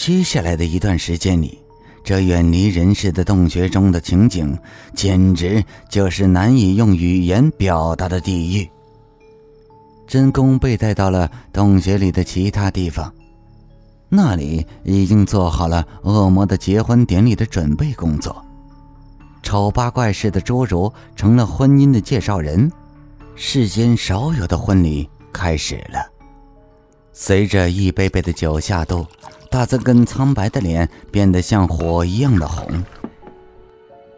接下来的一段时间里，这远离人世的洞穴中的情景，简直就是难以用语言表达的地狱。真宫被带到了洞穴里的其他地方，那里已经做好了恶魔的结婚典礼的准备工作。丑八怪似的侏儒成了婚姻的介绍人，世间少有的婚礼开始了。随着一杯杯的酒下肚，大曾根苍白的脸变得像火一样的红。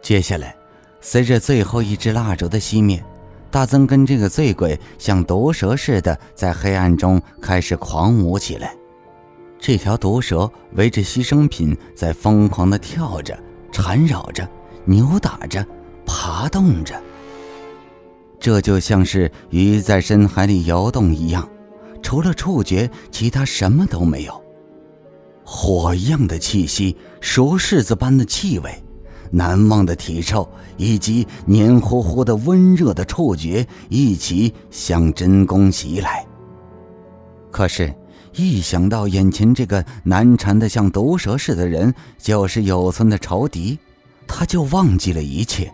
接下来，随着最后一支蜡烛的熄灭，大曾根这个醉鬼像毒蛇似的在黑暗中开始狂舞起来。这条毒蛇围着牺牲品在疯狂地跳着，缠绕着。扭打着，爬动着，这就像是鱼在深海里游动一样，除了触觉，其他什么都没有。火一样的气息，熟柿子般的气味，难忘的体臭，以及黏糊糊的温热的触觉，一起向真宫袭来。可是，一想到眼前这个难缠的像毒蛇似的人，就是有村的仇敌。他就忘记了一切，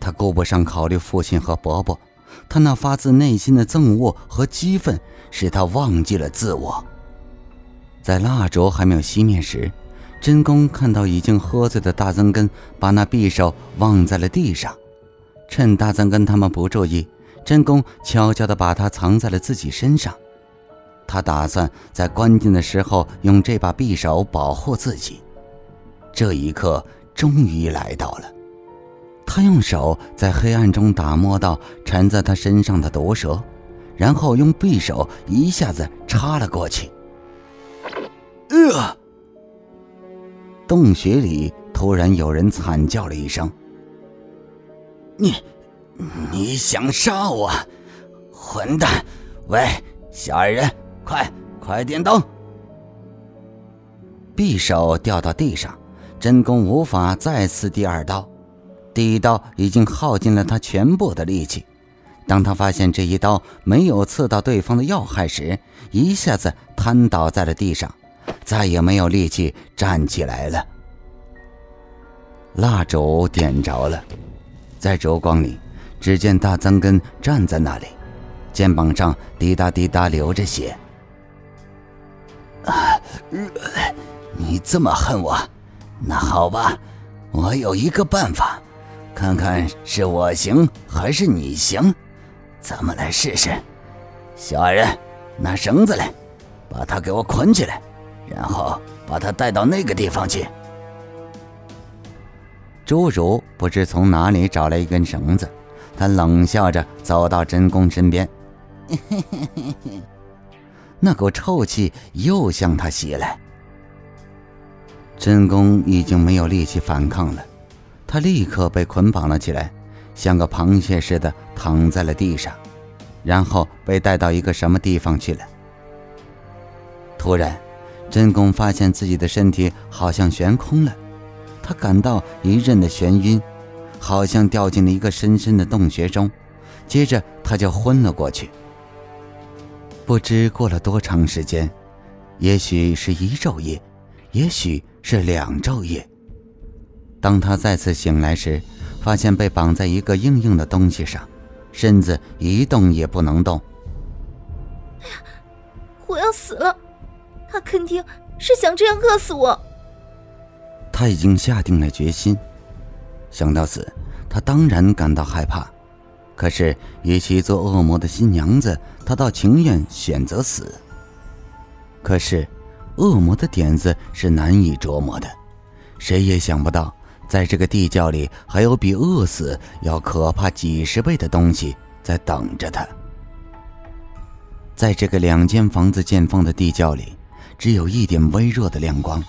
他顾不上考虑父亲和伯伯，他那发自内心的憎恶和激愤使他忘记了自我。在蜡烛还没有熄灭时，真宫看到已经喝醉的大曾根把那匕首忘在了地上，趁大曾根他们不注意，真宫悄悄地把它藏在了自己身上。他打算在关键的时候用这把匕首保护自己。这一刻。终于来到了，他用手在黑暗中打摸到缠在他身上的毒蛇，然后用匕首一下子插了过去。呃，洞穴里突然有人惨叫了一声：“你，你想杀我，混蛋！喂，小矮人，快快点动！”匕首掉到地上。真宫无法再刺第二刀，第一刀已经耗尽了他全部的力气。当他发现这一刀没有刺到对方的要害时，一下子瘫倒在了地上，再也没有力气站起来了。蜡烛点着了，在烛光里，只见大曾根站在那里，肩膀上滴答滴答流着血。啊，你这么恨我？那好吧，我有一个办法，看看是我行还是你行，咱们来试试。小矮人，拿绳子来，把他给我捆起来，然后把他带到那个地方去。侏儒不知从哪里找来一根绳子，他冷笑着走到真宫身边，那股臭气又向他袭来。真宫已经没有力气反抗了，他立刻被捆绑了起来，像个螃蟹似的躺在了地上，然后被带到一个什么地方去了。突然，真宫发现自己的身体好像悬空了，他感到一阵的眩晕，好像掉进了一个深深的洞穴中，接着他就昏了过去。不知过了多长时间，也许是一昼夜。也许是两昼夜。当他再次醒来时，发现被绑在一个硬硬的东西上，身子一动也不能动。哎呀，我要死了！他肯定是想这样饿死我。他已经下定了决心，想到死，他当然感到害怕。可是，与其做恶魔的新娘子，他倒情愿选择死。可是。恶魔的点子是难以琢磨的，谁也想不到，在这个地窖里还有比饿死要可怕几十倍的东西在等着他。在这个两间房子见方的地窖里，只有一点微弱的亮光。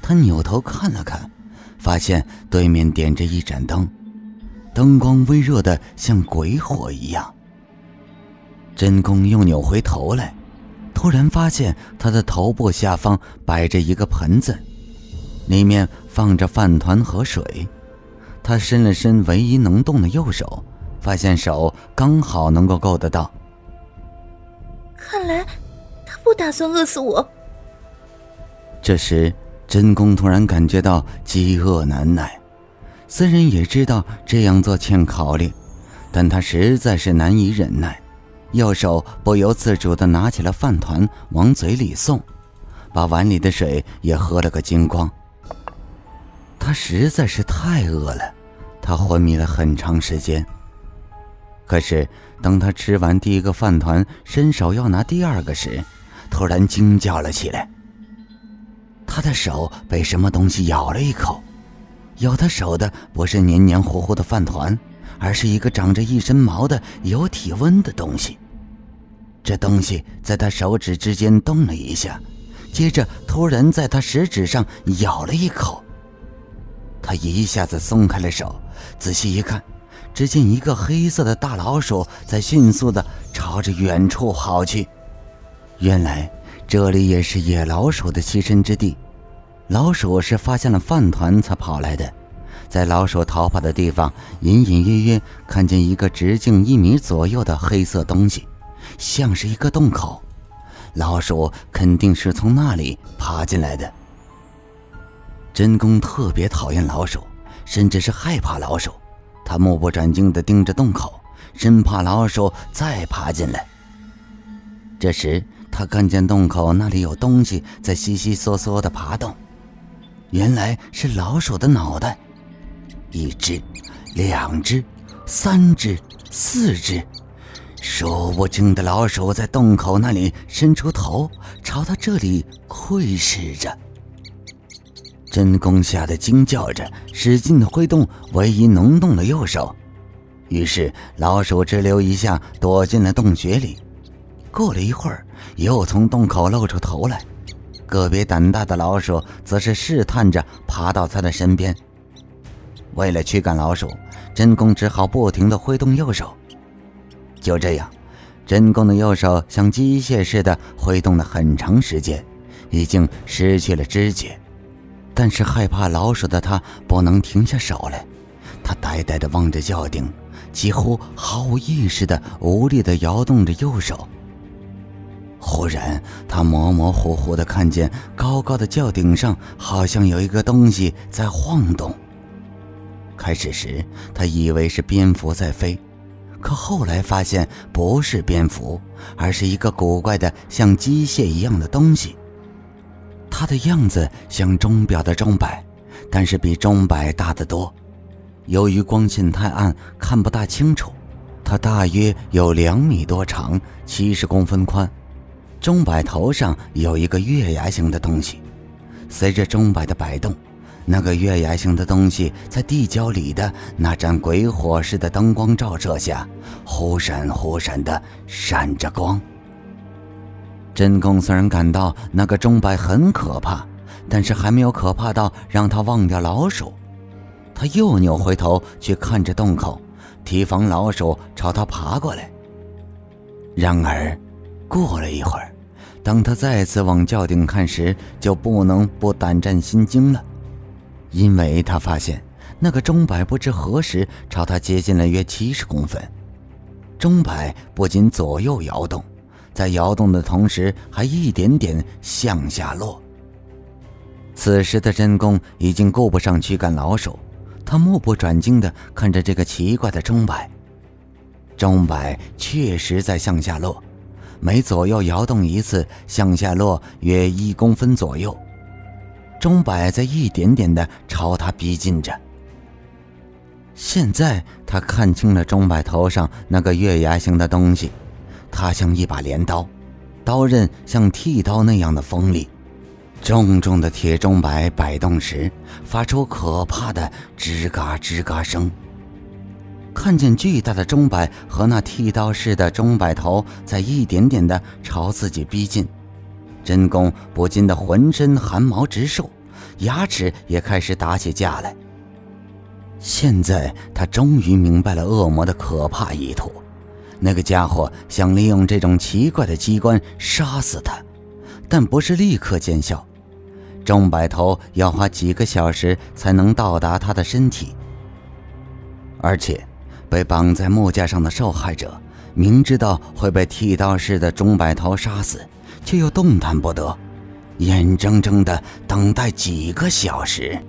他扭头看了看，发现对面点着一盏灯，灯光微弱的像鬼火一样。真宫又扭回头来。突然发现他的头部下方摆着一个盆子，里面放着饭团和水。他伸了伸唯一能动的右手，发现手刚好能够够得到。看来他不打算饿死我。这时，真宫突然感觉到饥饿难耐，虽然也知道这样做欠考虑，但他实在是难以忍耐，右手不由自主地拿起了饭团往嘴里送，把碗里的水也喝了个精光。他实在是太饿了，他昏迷了很长时间。可是，当他吃完第一个饭团，伸手要拿第二个时，突然惊叫了起来。他的手被什么东西咬了一口，咬他手的不是黏黏糊糊的饭团，而是一个长着一身毛的有体温的东西。这东西在他手指之间动了一下，接着突然在他食指上咬了一口。他一下子松开了手，仔细一看。只见一个黑色的大老鼠在迅速的朝着远处跑去。原来这里也是野老鼠的栖身之地。老鼠是发现了饭团才跑来的。在老鼠逃跑的地方，隐隐约约看见一个直径一米左右的黑色东西，像是一个洞口。老鼠肯定是从那里爬进来的。真公特别讨厌老鼠，甚至是害怕老鼠。他目不转睛地盯着洞口，生怕老鼠再爬进来。这时，他看见洞口那里有东西在悉悉嗦嗦地爬动，原来是老鼠的脑袋。一只，两只，三只，四只，数不清的老鼠在洞口那里伸出头，朝他这里窥视着。真公吓得惊叫着，使劲的挥动唯一能动的右手，于是老鼠直溜一下躲进了洞穴里。过了一会儿，又从洞口露出头来，个别胆大的老鼠则是试探着爬到他的身边。为了驱赶老鼠，真公只好不停的挥动右手。就这样，真公的右手像机械似的挥动了很长时间，已经失去了知觉。但是害怕老鼠的他不能停下手来，他呆呆地望着轿顶，几乎毫无意识地无力地摇动着右手。忽然，他模模糊糊地看见高高的轿顶上好像有一个东西在晃动。开始时，他以为是蝙蝠在飞，可后来发现不是蝙蝠，而是一个古怪的像机械一样的东西。它的样子像钟表的钟摆，但是比钟摆大得多。由于光线太暗，看不大清楚。它大约有两米多长，七十公分宽。钟摆头上有一个月牙形的东西，随着钟摆的摆动，那个月牙形的东西在地窖里的那盏鬼火似的灯光照射下，忽闪忽闪的闪着光。真公虽然感到那个钟摆很可怕，但是还没有可怕到让他忘掉老鼠。他又扭回头去看着洞口，提防老鼠朝他爬过来。然而，过了一会儿，当他再次往轿顶看时，就不能不胆战心惊了，因为他发现那个钟摆不知何时朝他接近了约七十公分。钟摆不仅左右摇动。在摇动的同时，还一点点向下落。此时的真宫已经顾不上驱赶老鼠，他目不转睛地看着这个奇怪的钟摆。钟摆确实在向下落，每左右摇动一次，向下落约一公分左右。钟摆在一点点地朝他逼近着。现在他看清了钟摆头上那个月牙形的东西。它像一把镰刀，刀刃像剃刀那样的锋利。重重的铁钟摆摆动时，发出可怕的吱嘎吱嘎声。看见巨大的钟摆和那剃刀似的钟摆头在一点点的朝自己逼近，真公不禁的浑身汗毛直竖，牙齿也开始打起架来。现在他终于明白了恶魔的可怕意图。那个家伙想利用这种奇怪的机关杀死他，但不是立刻见效。钟摆头要花几个小时才能到达他的身体，而且被绑在木架上的受害者明知道会被剃刀似的钟摆头杀死，却又动弹不得，眼睁睁的等待几个小时。